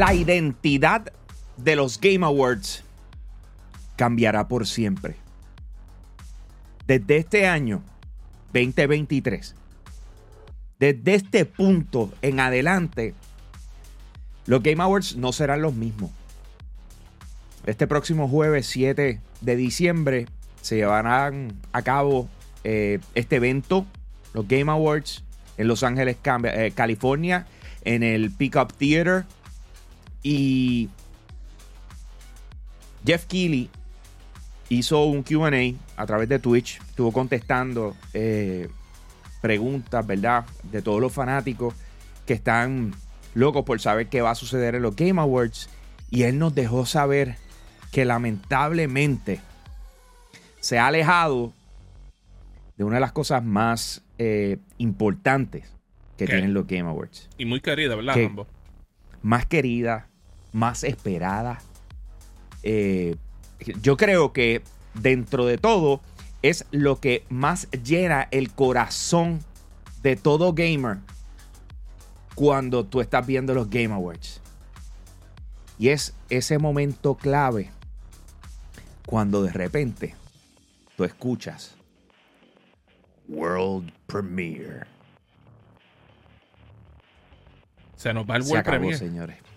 La identidad de los Game Awards cambiará por siempre. Desde este año 2023, desde este punto en adelante, los Game Awards no serán los mismos. Este próximo jueves 7 de diciembre se llevarán a cabo eh, este evento, los Game Awards, en Los Ángeles, eh, California, en el Pickup Theater. Y Jeff Keighley hizo un QA a través de Twitch, estuvo contestando eh, preguntas, ¿verdad? De todos los fanáticos que están locos por saber qué va a suceder en los Game Awards. Y él nos dejó saber que lamentablemente se ha alejado de una de las cosas más eh, importantes que tienen los Game Awards. Y muy querida, ¿verdad, Más querida, más esperada. Eh, yo creo que dentro de todo es lo que más llena el corazón de todo gamer cuando tú estás viendo los Game Awards. Y es ese momento clave cuando de repente tú escuchas World Premiere. Se nos va el World Premiere. señores.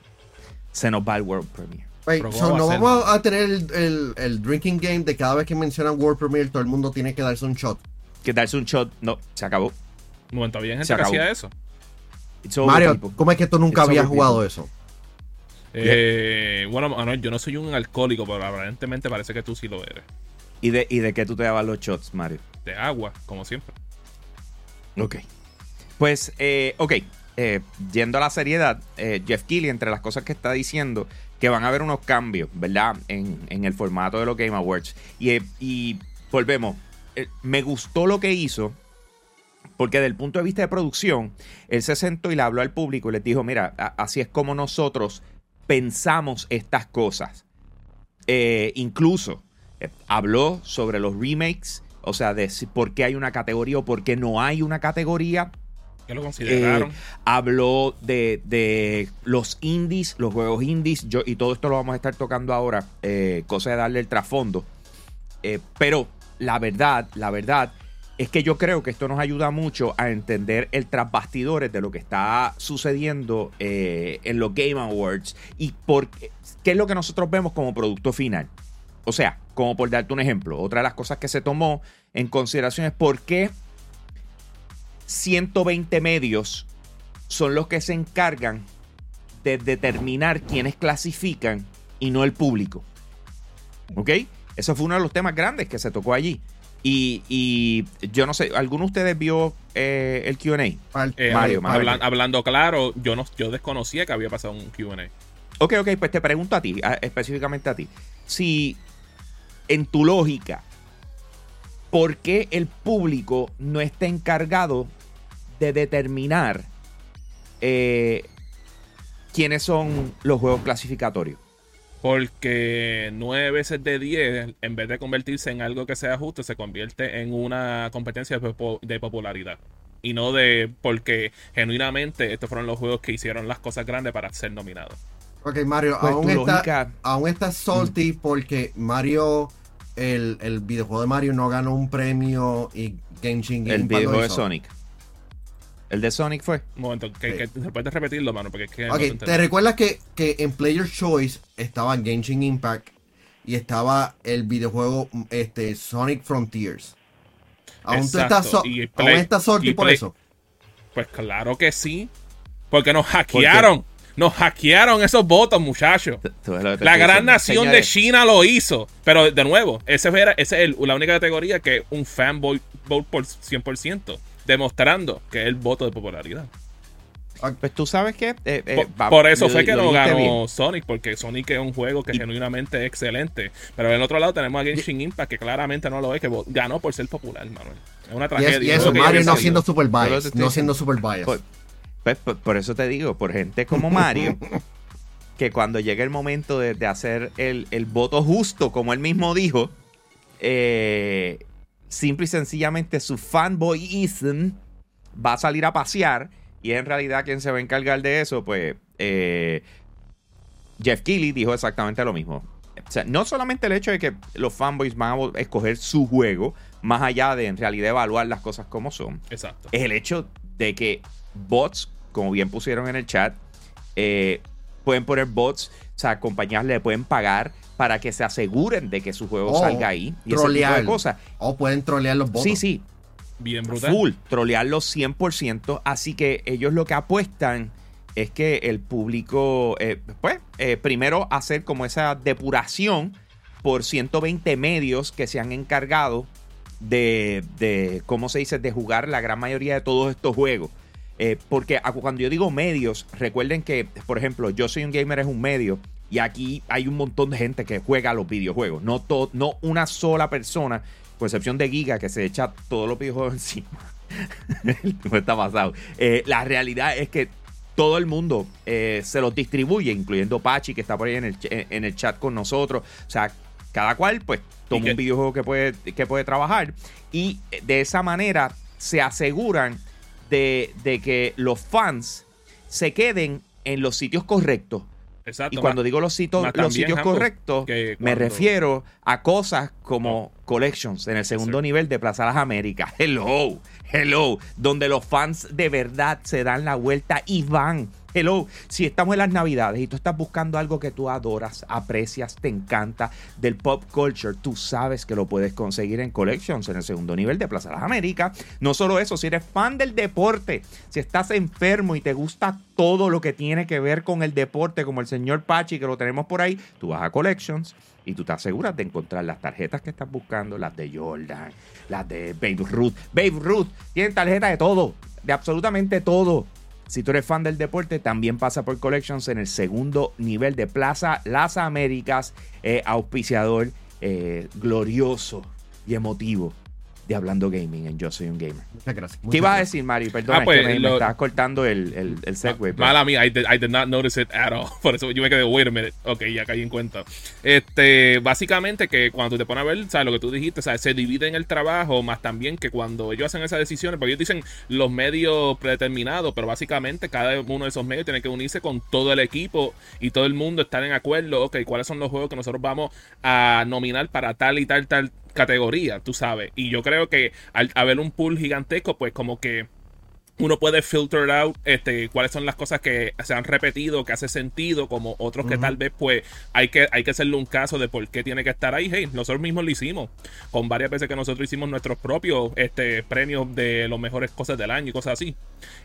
Se nos va el World Premiere. no vamos a tener el, drinking game de cada vez que mencionan World Premiere, todo el mundo tiene que darse un shot. Que darse un shot, no, se acabó. Un momento, había gente que hacía eso. Mario, ¿cómo es que tú nunca habías jugado eso? Eh, bueno, yo no soy un alcohólico, pero aparentemente parece que tú sí lo eres. ¿Y de, ¿Y de qué tú te dabas los shots, Mario? De agua, como siempre. Ok. Pues, eh, ok. Eh, yendo a la seriedad, eh, Jeff Keighley, entre las cosas que está diciendo, que van a haber unos cambios, ¿verdad? En, el formato de los Game Awards. Y, y volvemos. me gustó lo que hizo. Porque desde el punto de vista de producción, él se sentó y le habló al público y les dijo, mira, así es como nosotros pensamos estas cosas. Eh, incluso eh, habló sobre los remakes, o sea, de por qué hay una categoría o por qué no hay una categoría. ¿Qué lo consideraron? Eh, habló de, los indies, los juegos indies, yo, y todo esto lo vamos a estar tocando ahora, cosa de darle el trasfondo. pero la verdad, la verdad es que yo creo que esto nos ayuda mucho a entender el trasbastidores de lo que está sucediendo eh, en los Game Awards y por qué, es lo que nosotros vemos como producto final. O sea, como por darte un ejemplo, otra de las cosas que se tomó en consideración es por qué 120 medios son los que se encargan de determinar quiénes clasifican y no el público. ¿Ok? Eso fue uno de los temas grandes que se tocó allí. Y, yo no sé, ¿alguno de ustedes vio eh, el QA? Eh, Mario, hablando claro, yo, no, yo desconocía que había pasado un QA. Ok, ok, pues te pregunto a ti, específicamente a ti. Si en tu lógica, ¿por qué el público no está encargado de determinar eh, quiénes son los juegos clasificatorios? Porque nueve veces de diez, en vez de convertirse en algo que sea justo, se convierte en una competencia de popularidad. Y no de porque genuinamente estos fueron los juegos que hicieron las cosas grandes para ser nominados. Ok, Mario, pues aún, está, aún está salty porque Mario, el, el, videojuego de Mario no ganó un premio y Game Changing. El videojuego de Sonic. ¿El de Sonic fue? Un momento, que, puedes repetirlo, mano, porque es que. Ok, ¿te recuerdas que, que en Player Choice estaba Genshin Impact y estaba el videojuego este, Sonic Frontiers? ¿Aún, tú estás, ¿aún estás salty por eso? Pues claro que sí. Porque nos hackearon. Nos hackearon esos votos, muchachos. La gran nación de China lo hizo. Pero de nuevo, esa es la única categoría que un fanboy vote por 100% demostrando que es el voto de popularidad. Pues tú sabes que. Eh, eh, por, eso fue que no ganó Sonic, porque Sonic es un juego que genuinamente es excelente. Pero del otro lado tenemos a Genshin Impact, que claramente no lo es, que ganó por ser popular, Manuel. Es una tragedia. Y, eso, Mario no siendo super biased. No siendo super biased. Pues, por, eso te digo, por gente como Mario, que cuando llegue el momento de, hacer el, el, voto justo, como él mismo dijo, eh, simple y sencillamente su fanboyism va a salir a pasear y en realidad quien se va a encargar de eso, pues eh, Jeff Keighley dijo exactamente lo mismo. O sea, no solamente el hecho de que los fanboys van a escoger su juego, más allá de en realidad evaluar las cosas como son. Exacto. Es el hecho de que bots, como bien pusieron en el chat, eh, pueden poner bots, o sea, compañías le pueden pagar para que se aseguren de que su juego oh, salga ahí y ese tipo de cosas. O pueden trolear los bots. Sí, sí. Bien brutal. Full, trolearlos 100%. Así que ellos lo que apuestan es que el público, eh, pues, eh, primero hacer como esa depuración por 120 medios que se han encargado de, de, ¿cómo se dice?, de jugar la gran mayoría de todos estos juegos. Eh, porque cuando yo digo medios, recuerden que, por ejemplo, Yo Soy un Gamer es un medio y aquí hay un montón de gente que juega los videojuegos. No, no una sola persona, con excepción de Giga, que se echa todos los videojuegos encima. no está pasado. la realidad es que todo el mundo eh, se los distribuye, incluyendo Pachi, que está por ahí en el, en el chat con nosotros. O sea, cada cual, pues, toma un videojuego que puede, que puede trabajar. Y de esa manera se aseguran de, de que los fans se queden en los sitios correctos. Exacto, y cuando digo los, sitios, los sitios correctos, me refiero a cosas como Collections en el segundo nivel de Plaza Las Américas. Hello. Hello, donde los fans de verdad se dan la vuelta y van. Hello, si estamos en las navidades y tú estás buscando algo que tú adoras, aprecias, te encanta del pop culture, tú sabes que lo puedes conseguir en Collections en el segundo nivel de Plaza Las Américas. No solo eso, si eres fan del deporte, si estás enfermo y te gusta todo lo que tiene que ver con el deporte, como el señor Pachi que lo tenemos por ahí, tú vas a Collections y tú te aseguras de encontrar las tarjetas que estás buscando, las de Jordan, las de Babe Ruth. Babe Ruth tiene tarjeta de todo, de absolutamente todo. Si tú eres fan del deporte, también pasa por Collections en el segundo nivel de Plaza Las Américas, eh, auspiciador eh, glorioso y emotivo de Hablando Gaming en Yo Soy un Gamer. Muchas gracias. ¿Qué ibas a decir, Mario? Perdón, ah, pues, me, estabas cortando el, el, el segue. Mala mía, I did, I did, not notice it at all. Por eso yo me quedé, wait a minute. Ok, ya caí en cuenta. Este, básicamente que cuando tú te pones a ver, ¿sabes? Lo que tú dijiste, ¿sabes? Se divide en el trabajo, más también que cuando ellos hacen esas decisiones, porque ellos dicen los medios predeterminados, pero básicamente cada uno de esos medios tiene que unirse con todo el equipo y todo el mundo estar en acuerdo, ok, ¿cuáles son los juegos que nosotros vamos a nominar para tal y tal, tal categoría, tú sabes. Y yo creo que al haber un pool gigantesco, pues como que uno puede filter out este, cuáles son las cosas que se han repetido, que hace sentido, como otros que tal vez pues hay que, hay que hacerle un caso de por qué tiene que estar ahí. Hey, nosotros mismos lo hicimos. Con varias veces que nosotros hicimos nuestros propios este, premios de las mejores cosas del año y cosas así.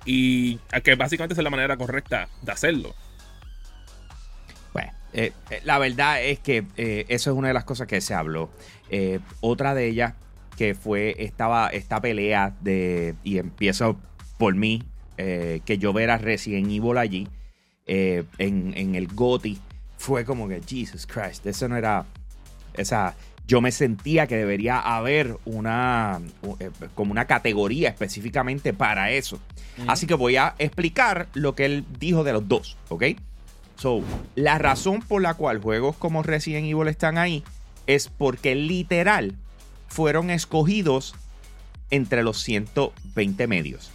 Y que básicamente es la manera correcta de hacerlo. Eh, eh, la verdad es que eh, eso es una de las cosas que se habló. otra de ellas que fue estaba esta pelea de, y empiezo por mí, que yo ver a Resident Evil allí en, el GOTI, fue como que, Jesus Christ, eso no era, esa, yo me sentía que debería haber una, como una categoría específicamente para eso. Así que voy a explicar lo que él dijo de los dos, ¿ok? So, la razón por la cual juegos como Resident Evil están ahí es porque literal fueron escogidos entre los 120 medios.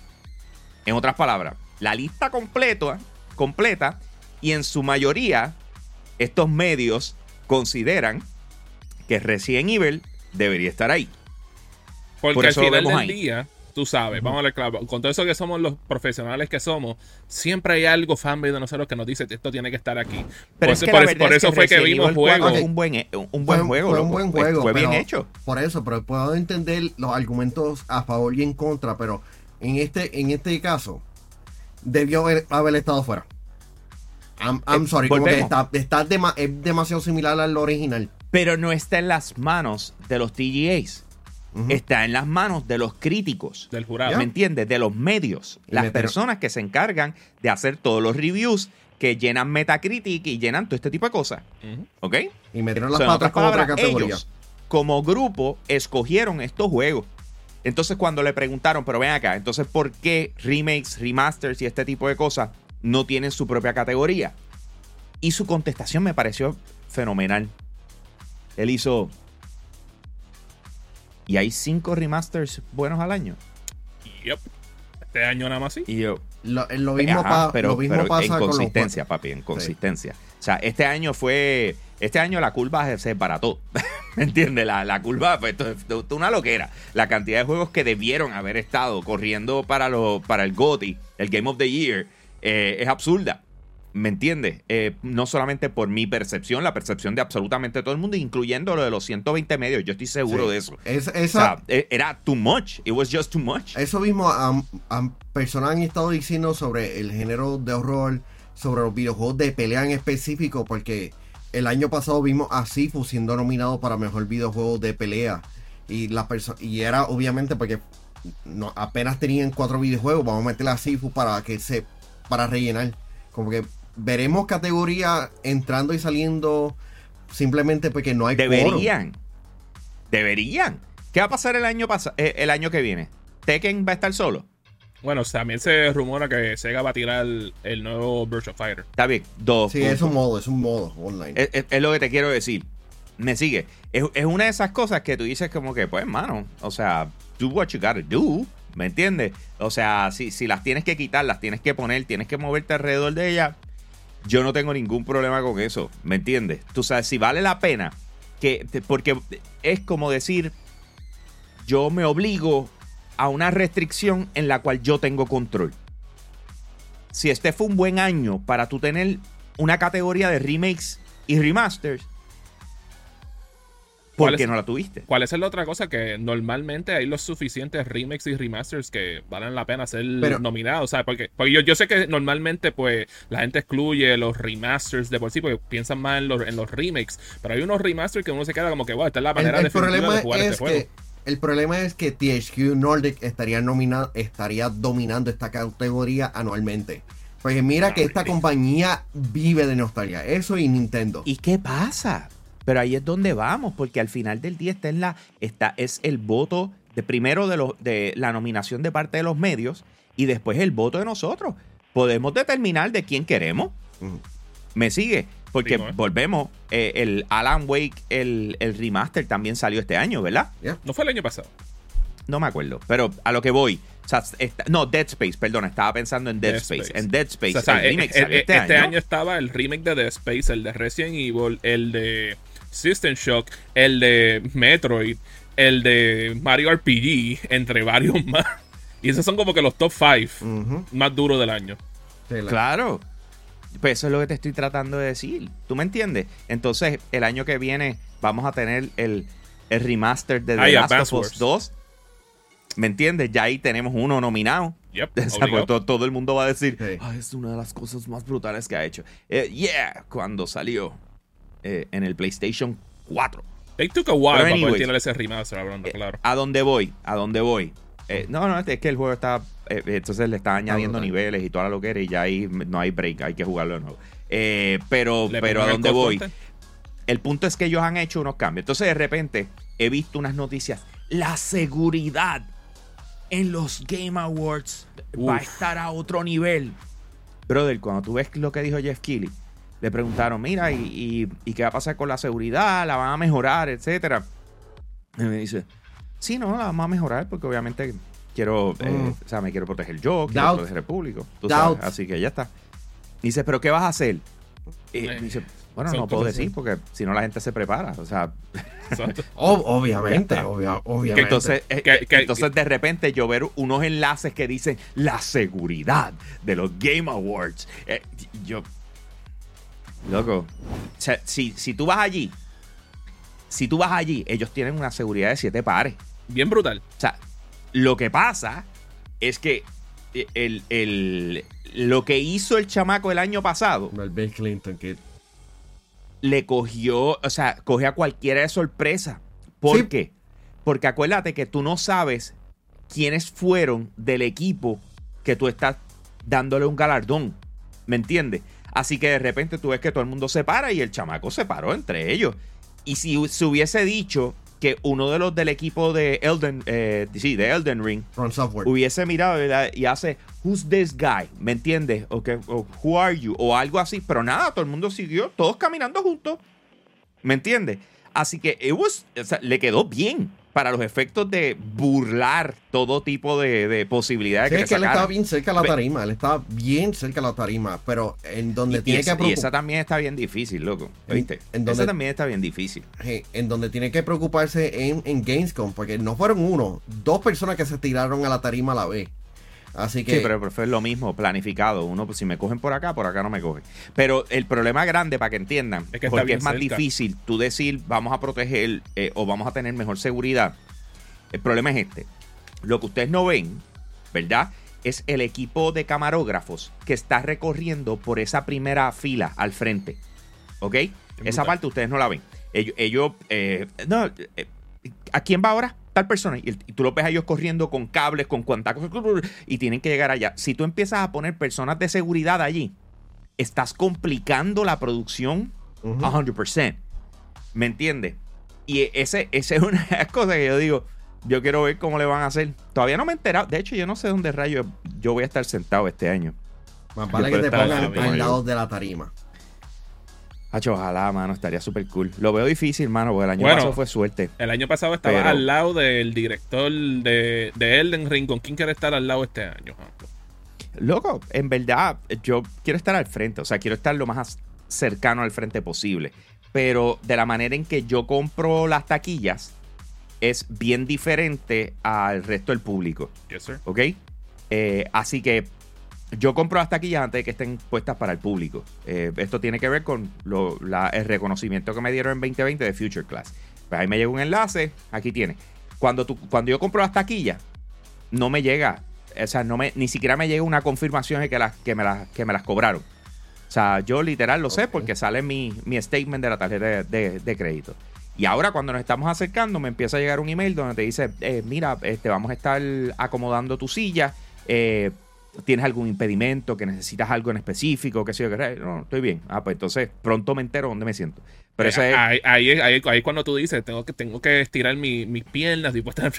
En otras palabras, la lista completa, completa y en su mayoría estos medios consideran que Resident Evil debería estar ahí. Porque Por eso al final del día, tú sabes, vamos a ver claro, con todo eso que somos los profesionales que somos, siempre hay algo fanbase de nosotros que nos dice esto tiene que estar aquí. Pero por, eso fue que vimos juegos. Un buen, un buen juego. Fue un buen juego. Fue bien hecho. Por eso, pero puedo entender los argumentos a favor y en contra, pero en este, en este caso, debió haber, estado fuera. I'm, I'm eh, sorry, como que está, está es demasiado similar al original. Pero no está en las manos de los TGAs está en las manos de los críticos. Del jurado. ¿Me entiendes? De los medios. las personas que se encargan de hacer todos los reviews que llenan Metacritic y llenan todo este tipo de cosas. ¿Ok? Y metieron las patas con otra categoría. Ellos, como grupo, escogieron estos juegos. Entonces, cuando le preguntaron, pero ven acá, entonces, ¿por qué remakes, remasters y este tipo de cosas no tienen su propia categoría? Y su contestación me pareció fenomenal. Él hizo, y hay cinco remasters buenos al año. Yep. Este año nada más sí. Y yo. Lo, mismo, pero, en consistencia, papi, en consistencia. O sea, este año fue. Este año la curva se todo ¿Me entiendes? La, la curva fue pues, una loquera. La cantidad de juegos que debieron haber estado corriendo para, lo, para el GOTY, el Game of the Year, eh, es absurda. ¿Me entiendes? Eh, no solamente por mi percepción, la percepción de absolutamente todo el mundo, incluyendo lo de los 120 medios. Yo estoy seguro de eso. o sea, e, era too much. It was just too much. Eso mismo personas han estado diciendo sobre el género de horror, sobre los videojuegos de pelea en específico, porque el año pasado vimos a Sifu siendo nominado para mejor videojuego de pelea. Y, la y era obviamente porque no, apenas tenían cuatro videojuegos, vamos a meterle a Sifu para que se para rellenar. Como que veremos categoría entrando y saliendo simplemente porque no hay Deberían. Deberían. ¿Qué va a pasar el año, eh, el año que viene? ¿Tekken va a estar solo? Bueno, también se rumora que Sega va a tirar el, nuevo Virtual Fighter. Está bien, dos. Sí, es un modo, es un modo online. Es, lo que te quiero decir. Me sigue. Es, es, una de esas cosas que tú dices como que, pues, hermano, o sea, do what you gotta do. ¿Me entiendes? O sea, si, si las tienes que quitar, las tienes que poner, tienes que moverte alrededor de ellas yo no tengo ningún problema con eso, ¿me entiendes? Tú sabes, si vale la pena, que, porque es como decir, yo me obligo a una restricción en la cual yo tengo control. Si este fue un buen año para tú tener una categoría de remakes y remasters, ¿Por qué no la tuviste? ¿Cuál es la otra cosa? Que normalmente hay los suficientes remakes y remasters que valen la pena ser nominados. ¿sabes? Porque, porque yo, yo, sé que normalmente pues la gente excluye los remasters de por sí porque piensan más en los, en los remakes. Pero hay unos remasters que uno se queda como que, wow, esta es la manera el, de jugar este juego. el problema es que THQ Nordic estaría, nominado, estaría dominando esta categoría anualmente. Porque mira que esta compañía vive de nostalgia. Eso y Nintendo. ¿Y qué pasa? Pero ahí es donde vamos, porque al final del día está en la, está, es el voto de primero de, los, de la nominación de parte de los medios y después el voto de nosotros. Podemos determinar de quién queremos. Me sigue. Porque volvemos, eh, el Alan Wake, el, remaster también salió este año, ¿verdad? No fue el año pasado. No me acuerdo, pero a lo que voy. no, Dead Space, perdona, estaba pensando en Dead, Space. En Dead Space, el remake salió este, este año estaba el remake de Dead Space, el de Resident Evil, el de System Shock, el de Metroid, el de Mario RPG, entre varios más. Y esos son como que los top 5 más duros del año. Claro. Pues eso es lo que te estoy tratando de decir. ¿Tú me entiendes? Entonces, el año que viene vamos a tener el, remaster de The Last of Us 2. ¿Me entiendes? Ya ahí tenemos uno nominado. Yep, pues, todo, el mundo va a decir, ah, es una de las cosas más brutales que ha hecho. Eh, yeah, cuando salió. Eh, en el PlayStation 4. It took a while para poder ese remaster, hablando, eh, claro. ¿A dónde voy? ¿A dónde voy? Eh, no, no, es que el juego está. entonces le está añadiendo niveles y toda la loquera y ya ahí no hay break, hay que jugarlo de nuevo. pero, pero ¿a dónde voy? El punto es que ellos han hecho unos cambios. Entonces de repente he visto unas noticias. La seguridad en los Game Awards va a estar a otro nivel. Brother, cuando tú ves lo que dijo Jeff Keighley, le preguntaron, mira, ¿y, qué va a pasar con la seguridad? ¿La van a mejorar, etcétera? Y me dice, sí, no, la vamos a mejorar porque obviamente quiero, eh, mm. o sea, me quiero proteger yo, quiero proteger el público. así que ya está. dice, ¿pero qué vas a hacer? Y dice, bueno, no puedo decir porque si no la gente se prepara. O sea, obviamente, obviamente. Entonces, eh, entonces de repente yo ver unos enlaces que dicen la seguridad de los Game Awards. Eh, yo, Loco. O sea, si, si tú vas allí, si tú vas allí, ellos tienen una seguridad de siete pares. Bien brutal. O sea, lo que pasa es que el, lo que hizo el chamaco el año pasado. El Bill Clinton que le cogió, o sea, cogió a cualquiera de sorpresa. ¿Por qué? Porque acuérdate que tú no sabes quiénes fueron del equipo que tú estás dándole un galardón. ¿Me entiendes? Así que de repente tú ves que todo el mundo se para y el chamaco se paró entre ellos. Y si se hubiese dicho que uno de los del equipo de Elden, eh, sí, de Elden Ring hubiese mirado y hace Who's this guy? ¿Me entiendes? O, Who are you? O algo así. Pero nada, todo el mundo siguió, todos caminando juntos. ¿Me entiendes? Así que le quedó bien. Para los efectos de burlar todo tipo de, posibilidades. Sí, que es que él estaba bien cerca de la tarima, él estaba bien cerca de la tarima, pero en donde tiene que preocuparse. Y esa también está bien difícil, loco. ¿Viste? En, esa también está bien difícil. En donde tiene que preocuparse en, en Gamescom, porque no fueron uno, dos personas que se tiraron a la tarima a la vez. Así que. Sí, pero, fue lo mismo, planificado. Uno, pues, si me cogen por acá, por acá no me cogen. Pero el problema grande, para que entiendan, es que porque es más difícil tú decir, vamos a proteger eh, o vamos a tener mejor seguridad. El problema es este. Lo que ustedes no ven, ¿verdad? Es el equipo de camarógrafos que está recorriendo por esa primera fila al frente. ¿Ok? Esa parte ustedes no la ven. Ellos, eh, no, eh, ¿a quién va ahora? Tal persona. Y, tú lo ves a ellos corriendo con cables, con cuantas y tienen que llegar allá. Si tú empiezas a poner personas de seguridad allí, estás complicando la producción a 100%. ¿Me entiendes? Y ese, ese es una cosa que yo digo, yo quiero ver cómo le van a hacer. Todavía no me he enterado. De hecho, yo no sé dónde rayos yo voy a estar sentado este año. Más vale que te pongan al lado de la tarima. Hacho, ojalá, mano, estaría súper cool. Lo veo difícil, mano, porque el año pasado fue suerte. El año pasado estaba al lado del director de, de, Elden Ring. ¿Con quién quiere estar al lado este año? Loco, en verdad, yo quiero estar al frente. O sea, quiero estar lo más cercano al frente posible. Pero de la manera en que yo compro las taquillas es bien diferente al resto del público. Yes, sir. ¿Ok? Eh, así que yo compro las taquillas antes de que estén puestas para el público. Eh, esto tiene que ver con el reconocimiento que me dieron en 2020 de Future Class. Pues ahí me llega un enlace, aquí tiene. Cuando, tú, cuando yo compro las taquillas, no me llega, o sea, no me, ni siquiera me llega una confirmación de que, las, que, me, las, que me las cobraron. O sea, yo literal lo sé porque sale mi, mi statement de la tarjeta de, crédito. Y ahora cuando nos estamos acercando me empieza a llegar un email donde te dice, eh, mira, este, vamos a estar acomodando tu silla. Eh, tienes algún impedimento, que necesitas algo en específico, que sé yo, que no, estoy bien. Ah, pues entonces pronto me entero dónde me siento. Pero eso es... ahí, ahí, ahí, cuando tú dices, tengo que, tengo que estirar mi, mis piernas y estar...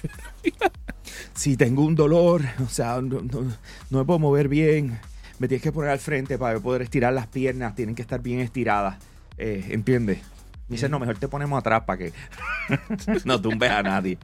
si tengo un dolor, o sea, no, me puedo mover bien, me tienes que poner al frente para poder estirar las piernas, tienen que estar bien estiradas, eh, ¿entiendes? Dice, no, mejor te ponemos atrás para que no tumbes a nadie.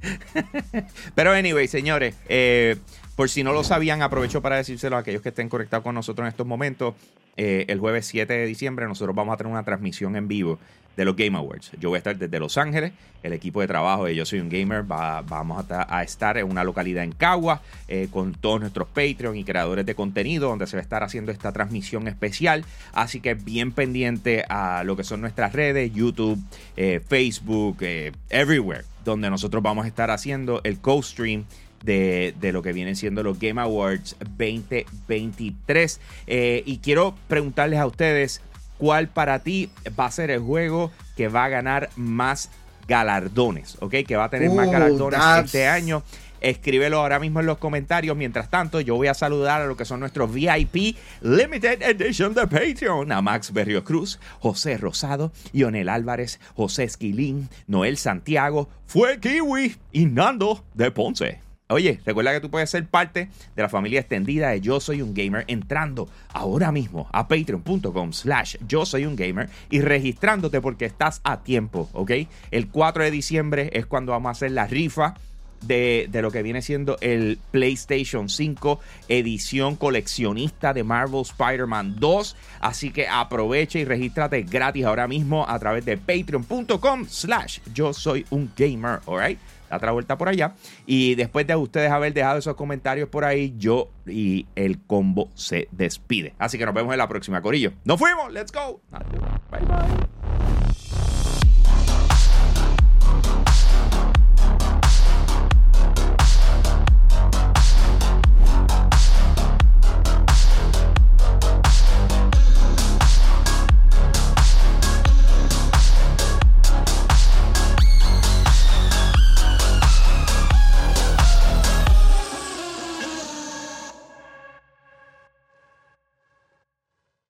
Pero anyway, señores, eh, por si no lo sabían, aprovecho para decírselo a aquellos que estén conectados con nosotros en estos momentos. Eh, el jueves 7 de diciembre nosotros vamos a tener una transmisión en vivo de los Game Awards. Yo voy a estar desde Los Ángeles, el equipo de trabajo de Yo Soy un Gamer vamos a, estar en una localidad en Cagua eh, con todos nuestros Patreon y creadores de contenido donde se va a estar haciendo esta transmisión especial. Así que bien pendiente a lo que son nuestras redes, YouTube, eh, Facebook, everywhere, donde nosotros vamos a estar haciendo el co-stream de, lo que vienen siendo los Game Awards 2023. Eh, y quiero preguntarles a ustedes cuál para ti va a ser el juego que va a ganar más galardones, ¿ok? Que va a tener más uh, galardones este año. Escríbelo ahora mismo en los comentarios. Mientras tanto, yo voy a saludar a lo que son nuestros VIP Limited Edition de Patreon. A Max Berrio Cruz, José Rosado, Lionel Álvarez, José Esquilín, Noel Santiago, Fue Kiwi y Nando de Ponce. Oye, recuerda que tú puedes ser parte de la familia extendida de Yo Soy un Gamer entrando ahora mismo a patreon.com slash Yo Soy un Gamer y registrándote porque estás a tiempo, ¿ok? El 4 de diciembre es cuando vamos a hacer la rifa de, de, lo que viene siendo el PlayStation 5 edición coleccionista de Marvel Spider-Man 2. Así que aprovecha y regístrate gratis ahora mismo a través de patreon.com slash yo soy un gamer, ¿alright? Otra vuelta por allá. Y después de ustedes haber dejado esos comentarios por ahí, yo y el combo se despide. Así que nos vemos en la próxima, Corillo. ¡Nos fuimos! ¡Let's go! Bye bye.